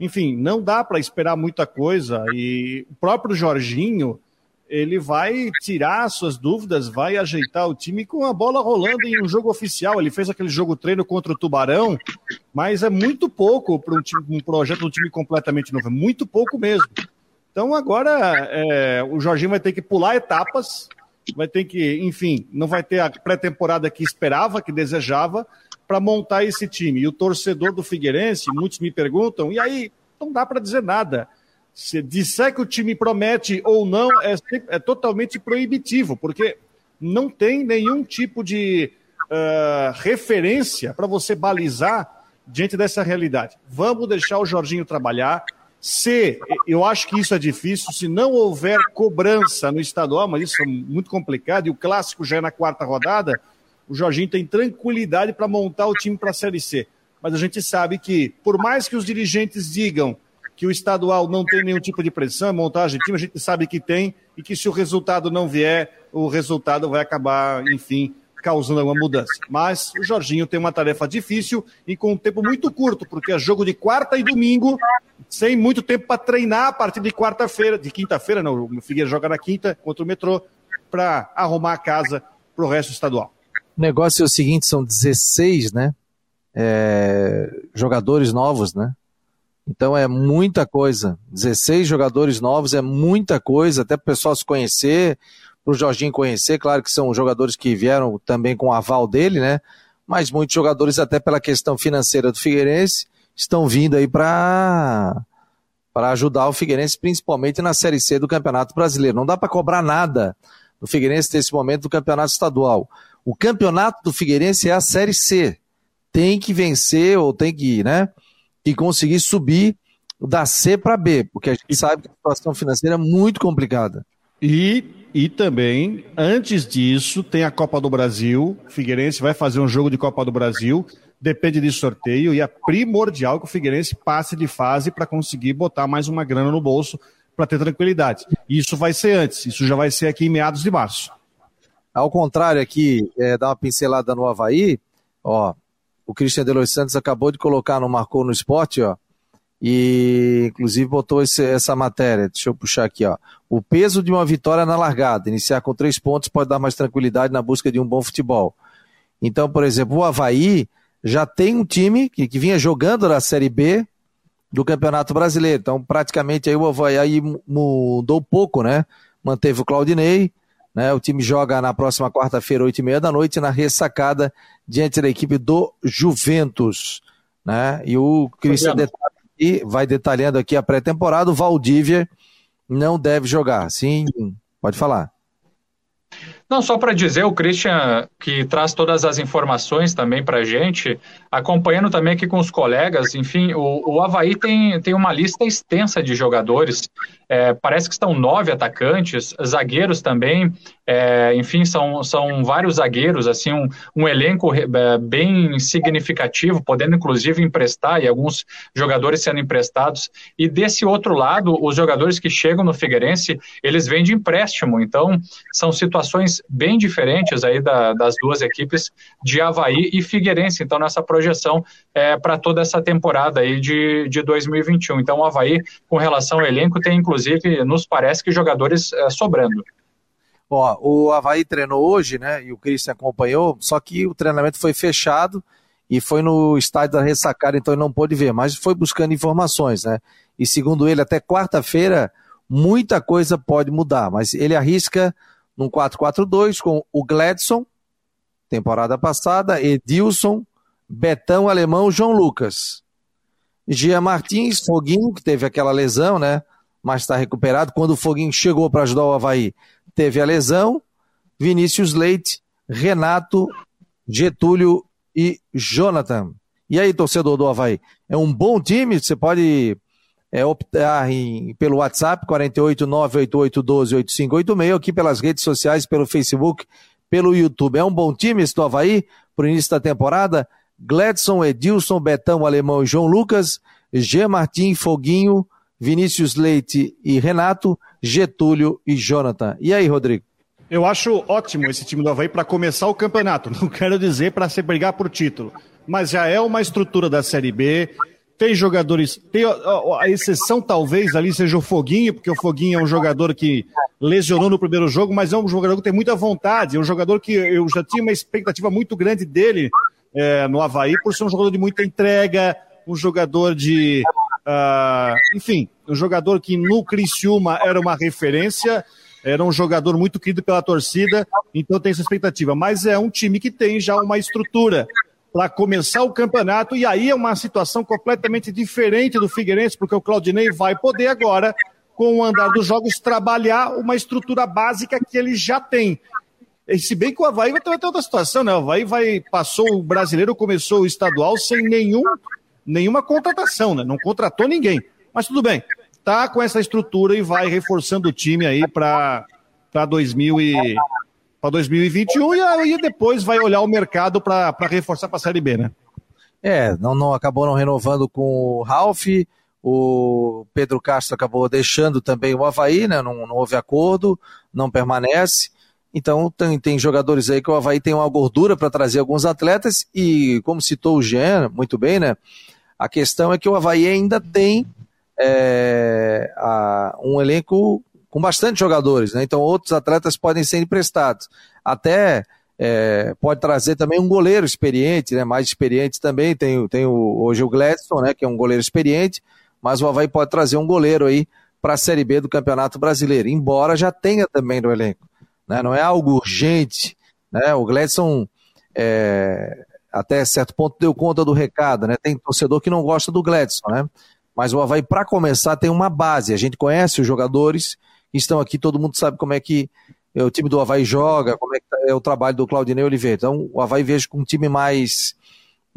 Enfim, não dá para esperar muita coisa. E o próprio Jorginho, ele vai tirar suas dúvidas, vai ajeitar o time com a bola rolando em um jogo oficial. Ele fez aquele jogo treino contra o Tubarão, mas é muito pouco para um, um, projeto de um time completamente novo, é muito pouco mesmo. Então agora é, o Jorginho vai ter que pular etapas, vai ter que, enfim, não vai ter a pré-temporada que esperava, que desejava, para montar esse time. E o torcedor do Figueirense, muitos me perguntam, e aí não dá para dizer nada. Se disser que o time promete ou não, é, é totalmente proibitivo, porque não tem nenhum tipo de uh, referência para você balizar diante dessa realidade. Vamos deixar o Jorginho trabalhar. Se, eu acho que isso é difícil, se não houver cobrança no estadual, mas isso é muito complicado, e o clássico já é na quarta rodada, o Jorginho tem tranquilidade para montar o time para a Série C. Mas a gente sabe que, por mais que os dirigentes digam que o estadual não tem nenhum tipo de pressão, montagem de time, a gente sabe que tem, e que se o resultado não vier, o resultado vai acabar, enfim, causando alguma mudança. Mas o Jorginho tem uma tarefa difícil e com um tempo muito curto, porque é jogo de quarta e domingo, sem muito tempo para treinar a partir de quarta-feira, de quinta-feira, não, o Figueiredo joga na quinta contra o Metrô, para arrumar a casa para o resto estadual. O negócio é o seguinte, são 16, né? É, jogadores novos, né? Então é muita coisa. 16 jogadores novos é muita coisa, até para o pessoal se conhecer, para o Jorginho conhecer. Claro que são jogadores que vieram também com o aval dele, né? Mas muitos jogadores, até pela questão financeira do Figueirense, estão vindo aí para para ajudar o Figueirense, principalmente na Série C do Campeonato Brasileiro. Não dá para cobrar nada do Figueirense nesse momento do Campeonato Estadual. O campeonato do Figueirense é a Série C. Tem que vencer ou tem que, né, que conseguir subir da C para B, porque a gente sabe que a situação financeira é muito complicada. E, e também, antes disso, tem a Copa do Brasil. O Figueirense vai fazer um jogo de Copa do Brasil. Depende de sorteio e é primordial que o Figueirense passe de fase para conseguir botar mais uma grana no bolso para ter tranquilidade. Isso vai ser antes, isso já vai ser aqui em meados de março. Ao contrário, aqui, é, dar uma pincelada no Havaí, ó, o Christian de Los Santos acabou de colocar no Marcou no Esporte, ó, e inclusive botou esse, essa matéria, deixa eu puxar aqui, ó. O peso de uma vitória na largada, iniciar com três pontos pode dar mais tranquilidade na busca de um bom futebol. Então, por exemplo, o Havaí já tem um time que, que vinha jogando na Série B do Campeonato Brasileiro. Então, praticamente aí o Havaí mudou pouco, né? Manteve o Claudinei, né? O time joga na próxima quarta-feira, oito e meia da noite, na ressacada, diante da equipe do Juventus. Né? E o Cristian vai detalhando aqui a pré-temporada. O Valdívia não deve jogar. Sim, pode falar. Não, só para dizer, o Christian, que traz todas as informações também para a gente, acompanhando também aqui com os colegas, enfim, o, o Havaí tem, tem uma lista extensa de jogadores, é, parece que estão nove atacantes, zagueiros também, é, enfim, são, são vários zagueiros, assim, um, um elenco é, bem significativo, podendo inclusive emprestar e alguns jogadores sendo emprestados. E desse outro lado, os jogadores que chegam no Figueirense, eles vêm de empréstimo, então são situações bem diferentes aí da, das duas equipes de Havaí e Figueirense, então nessa projeção é, para toda essa temporada aí de, de 2021. Então o Havaí, com relação ao elenco, tem inclusive, nos parece que jogadores é, sobrando. Ó, o Havaí treinou hoje, né? E o Christian acompanhou, só que o treinamento foi fechado e foi no estádio da ressacada, então ele não pôde ver, mas foi buscando informações, né? E segundo ele, até quarta-feira, muita coisa pode mudar, mas ele arrisca num 4-4-2 com o Gladson, temporada passada, Edilson, Betão Alemão, João Lucas. Gia Martins, Foguinho, que teve aquela lesão, né? Mas está recuperado. Quando o Foguinho chegou para ajudar o Havaí, teve a lesão, Vinícius Leite, Renato, Getúlio e Jonathan. E aí, torcedor do Havaí? É um bom time? Você pode é, optar em, pelo WhatsApp 48988128586, aqui pelas redes sociais, pelo Facebook, pelo YouTube. É um bom time esse do Havaí para o início da temporada? Gladson, Edilson, Betão, Alemão e João Lucas, G. Martim, Foguinho, Vinícius Leite e Renato, Getúlio e Jonathan. E aí, Rodrigo? Eu acho ótimo esse time do Havaí para começar o campeonato. Não quero dizer para se brigar por título, mas já é uma estrutura da Série B. Tem jogadores. Tem a, exceção, talvez, ali seja o Foguinho, porque o Foguinho é um jogador que lesionou no primeiro jogo, mas é um jogador que tem muita vontade. É um jogador que eu já tinha uma expectativa muito grande dele é, no Havaí, por ser um jogador de muita entrega, um jogador de Uh, enfim, um jogador que no Criciúma era uma referência, era um jogador muito querido pela torcida, então tem essa expectativa. Mas é um time que tem já uma estrutura para começar o campeonato, e aí é uma situação completamente diferente do Figueirense, porque o Claudinei vai poder agora, com o andar dos jogos, trabalhar uma estrutura básica que ele já tem. E se bem que o Havaí vai ter, outra situação, né? O Havaí vai, passou o brasileiro, começou o estadual sem nenhum, nenhuma contratação, né? Não contratou ninguém. Mas tudo bem, tá com essa estrutura e vai reforçando o time aí para 2000 para 2021 e aí depois vai olhar o mercado para reforçar para a Série B, né? É, não, não acabou não renovando com o Ralph, o Pedro Castro acabou deixando também o Havaí, né? Não, não houve acordo, não permanece. Então tem, tem jogadores aí que o Havaí tem uma gordura para trazer alguns atletas e, como citou o Jean, muito bem, né? A questão é que o Havaí ainda tem é, a, um elenco com bastante jogadores, né? Então outros atletas podem ser emprestados. Até é, pode trazer também um goleiro experiente, né? Mais experiente também. Tem, tem o, hoje o Gladstone, né? Que é um goleiro experiente, mas o Havaí pode trazer um goleiro aí para a Série B do Campeonato Brasileiro, embora já tenha também no elenco. Né? Não é algo urgente. Né? O Gladstone, é, até certo ponto, deu conta do recado. Né? Tem torcedor que não gosta do Gladstone, né? mas o Havaí, para começar, tem uma base. A gente conhece os jogadores estão aqui, todo mundo sabe como é que é, o time do Havaí joga, como é que tá, é o trabalho do Claudinei Oliveira. Então, o Havaí vejo com um time mais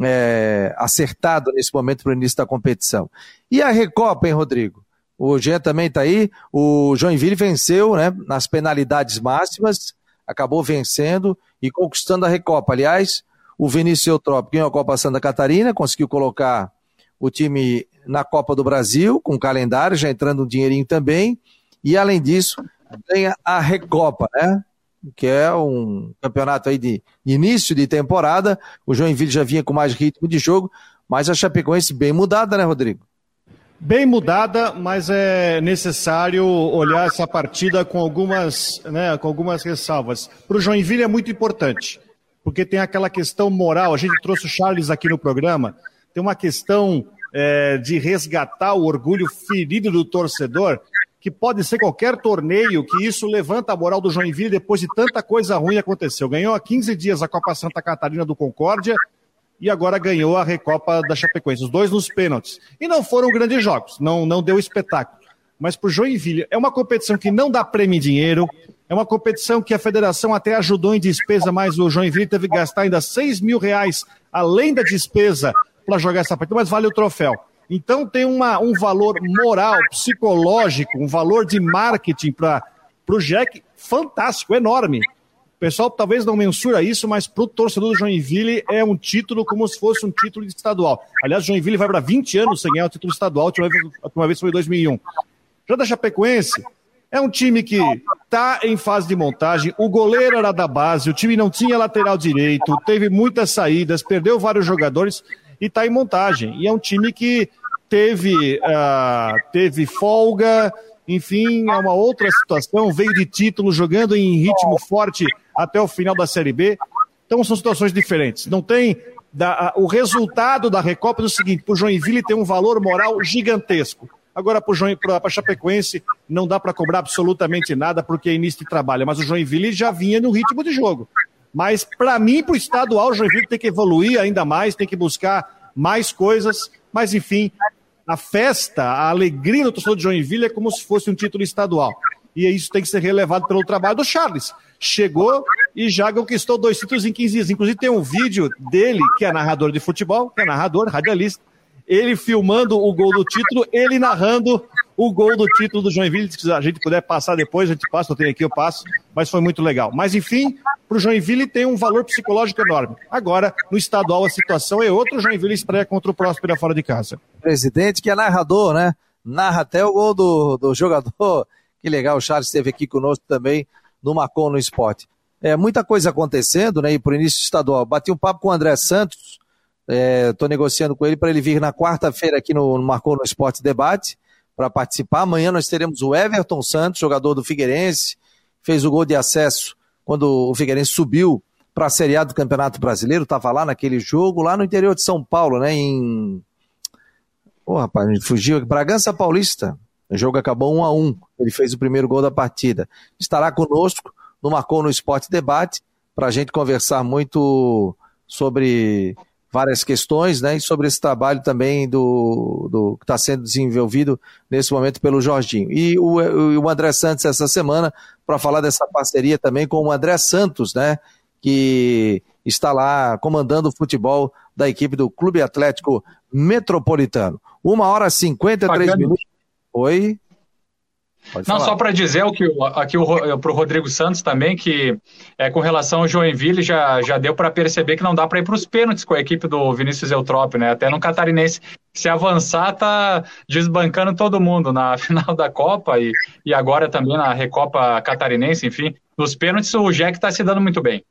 é, acertado nesse momento para o início da competição. E a Recopa, hein, Rodrigo? O Jean também está aí. O Joinville venceu né, nas penalidades máximas, acabou vencendo e conquistando a Recopa. Aliás, o Vinícius Eutrópico ganhou a Copa Santa Catarina, conseguiu colocar o time na Copa do Brasil, com calendário, já entrando um dinheirinho também. E além disso, ganha a Recopa, né? Que é um campeonato aí de início de temporada. O Joinville já vinha com mais ritmo de jogo, mas a Chapecoense bem mudada, né, Rodrigo? Bem mudada, mas é necessário olhar essa partida com algumas, né, com algumas ressalvas. Para o Joinville é muito importante, porque tem aquela questão moral. A gente trouxe o Charles aqui no programa. Tem uma questão é, de resgatar o orgulho ferido do torcedor que pode ser qualquer torneio, que isso levanta a moral do Joinville depois de tanta coisa ruim aconteceu. Ganhou há 15 dias a Copa Santa Catarina do Concórdia e agora ganhou a Recopa da Chapecoense, os dois nos pênaltis. E não foram grandes jogos, não, não deu espetáculo. Mas para o Joinville, é uma competição que não dá prêmio em dinheiro, é uma competição que a federação até ajudou em despesa, mas o Joinville teve que gastar ainda 6 mil reais além da despesa para jogar essa partida, mas vale o troféu. Então tem uma, um valor moral, psicológico, um valor de marketing para o Jack fantástico, enorme. O pessoal talvez não mensura isso, mas para o torcedor do Joinville é um título como se fosse um título estadual. Aliás, o Joinville vai para 20 anos sem ganhar o título estadual, a última vez, a última vez foi em 2001. Já da Chapecoense, é um time que está em fase de montagem, o goleiro era da base, o time não tinha lateral direito, teve muitas saídas, perdeu vários jogadores e está em montagem. E é um time que teve, uh, teve folga, enfim, é uma outra situação, veio de título, jogando em ritmo forte até o final da Série B. Então são situações diferentes. Não tem. Da, o resultado da Recopa é o seguinte: o Joinville tem um valor moral gigantesco. Agora, para a Chapecoense, não dá para cobrar absolutamente nada porque é início de trabalho. Mas o Joinville já vinha no ritmo de jogo. Mas, para mim, para o estadual, o Joinville tem que evoluir ainda mais, tem que buscar mais coisas. Mas, enfim, a festa, a alegria do torcedor de Joinville é como se fosse um título estadual. E isso tem que ser relevado pelo trabalho do Charles. Chegou e já conquistou dois títulos em 15 dias. Inclusive tem um vídeo dele, que é narrador de futebol, que é narrador, radialista, ele filmando o gol do título, ele narrando o gol do título do Joinville. Se a gente puder passar depois, a gente passa, eu tenho aqui, eu passo, mas foi muito legal. Mas enfim, para o Joinville tem um valor psicológico enorme. Agora, no estadual, a situação é outra, o Joinville estreia contra o Próspera fora de casa. Presidente que é narrador, né? Narra até o gol do, do jogador. Que legal, o Charles esteve aqui conosco também no Macon no Esporte. É, muita coisa acontecendo, né? E por início estadual. Bati um papo com o André Santos, Estou é, negociando com ele para ele vir na quarta-feira aqui no, no Marcou no Esporte Debate para participar. Amanhã nós teremos o Everton Santos, jogador do Figueirense, fez o gol de acesso quando o Figueirense subiu para a Série A do Campeonato Brasileiro, estava lá naquele jogo, lá no interior de São Paulo, né? Em. Pô, oh, rapaz, fugiu aqui. Bragança Paulista. O jogo acabou 1 a 1 Ele fez o primeiro gol da partida. Estará conosco no Marcou no Esporte Debate para a gente conversar muito sobre várias questões, né? E sobre esse trabalho também do, do que está sendo desenvolvido nesse momento pelo Jorginho. E o, o André Santos essa semana para falar dessa parceria também com o André Santos, né? Que está lá comandando o futebol da equipe do Clube Atlético Metropolitano. Uma hora e 53 minutos. Oi? Pode Não, falar. só para dizer o que aqui para o Rodrigo Santos também, que é, com relação ao Joinville já, já deu para perceber que não dá para ir para os pênaltis com a equipe do Vinícius Eutrópio, né? Até no Catarinense, se avançar, tá desbancando todo mundo na final da Copa e, e agora também na Recopa Catarinense, enfim. Nos pênaltis o Jack está se dando muito bem.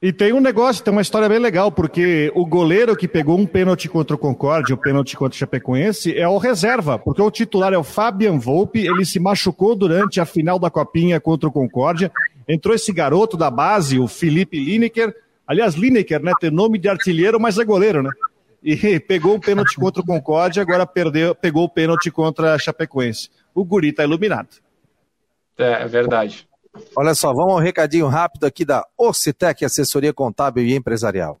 E tem um negócio, tem uma história bem legal, porque o goleiro que pegou um pênalti contra o Concorde, o pênalti contra o Chapecoense, é o reserva, porque o titular é o Fabian Volpe, ele se machucou durante a final da Copinha contra o Concórdia, entrou esse garoto da base, o Felipe Lineker, aliás, Lineker, né, tem nome de artilheiro, mas é goleiro, né? E pegou o pênalti contra o Concórdia, agora perdeu, pegou o pênalti contra a Chapecoense. O guri tá iluminado. É, é verdade. Olha só, vamos ao recadinho rápido aqui da Ocitec, assessoria contábil e empresarial.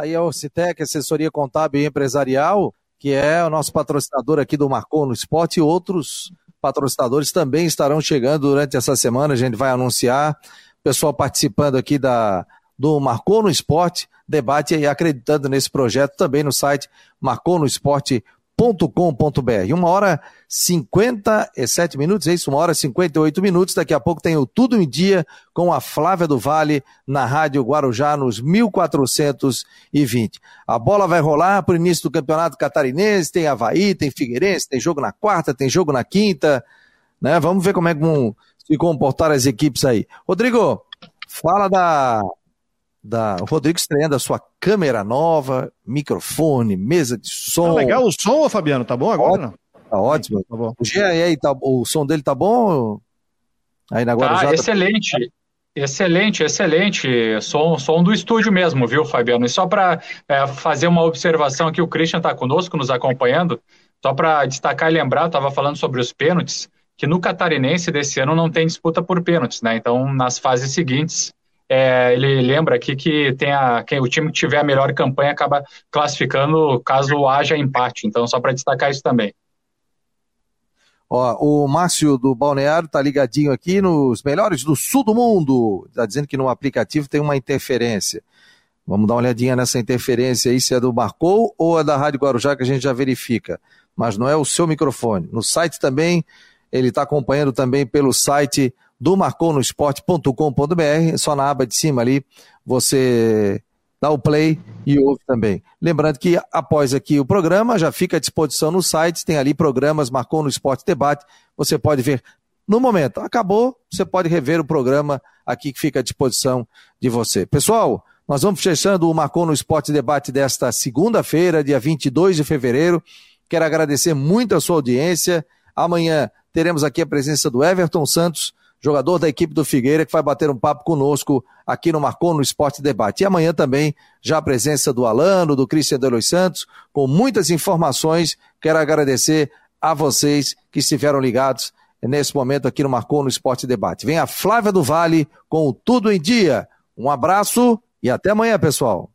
Aí a Orcitec, assessoria contábil e empresarial, que é o nosso patrocinador aqui do Marcou no Esporte, e outros patrocinadores também estarão chegando durante essa semana, a gente vai anunciar. Pessoal participando aqui da, do Marcou no Esporte, debate e acreditando nesse projeto também no site marconosport.com com.br. Uma hora 57 minutos, é isso? Uma hora 58 minutos. Daqui a pouco tem o Tudo em Dia com a Flávia do Vale na Rádio Guarujá nos 1420. A bola vai rolar para o início do Campeonato Catarinense. Tem Havaí, tem Figueirense, tem jogo na quarta, tem jogo na quinta. Né? Vamos ver como é que vão se comportar as equipes aí. Rodrigo, fala da da o Rodrigo estreando a sua câmera nova, microfone, mesa de som. Tá legal o som, Fabiano, tá bom agora? Ótimo, tá ótimo. Tá bom. Aí, tá, o som dele tá bom? Aí na Guarujá, tá, excelente. Tá... Excelente, excelente. Som, som do estúdio mesmo, viu, Fabiano? E só para é, fazer uma observação aqui, o Christian está conosco, nos acompanhando. Só para destacar e lembrar, estava falando sobre os pênaltis, que no catarinense desse ano não tem disputa por pênaltis, né? Então, nas fases seguintes, é, ele lembra aqui que tem a, quem, o time que tiver a melhor campanha acaba classificando caso haja empate. Então, só para destacar isso também. Ó, o Márcio do Balneário tá ligadinho aqui nos melhores do sul do mundo. Tá dizendo que no aplicativo tem uma interferência. Vamos dar uma olhadinha nessa interferência aí, se é do Marcou ou é da Rádio Guarujá, que a gente já verifica. Mas não é o seu microfone. No site também, ele está acompanhando também pelo site do marconosport.com.br, só na aba de cima ali você dá o play e ouve também. Lembrando que após aqui o programa já fica à disposição no site, tem ali programas Marcou no Esporte Debate, você pode ver no momento. Acabou, você pode rever o programa aqui que fica à disposição de você. Pessoal, nós vamos fechando o Marcou no Esporte Debate desta segunda-feira, dia 22 de fevereiro. Quero agradecer muito a sua audiência. Amanhã teremos aqui a presença do Everton Santos, jogador da equipe do Figueira, que vai bater um papo conosco aqui no Marcou no Esporte Debate. E amanhã também já a presença do Alano, do Cristian Delois Santos, com muitas informações. Quero agradecer a vocês que estiveram ligados nesse momento aqui no Marcou no Esporte Debate. Vem a Flávia do Vale com o Tudo em Dia. Um abraço e até amanhã, pessoal.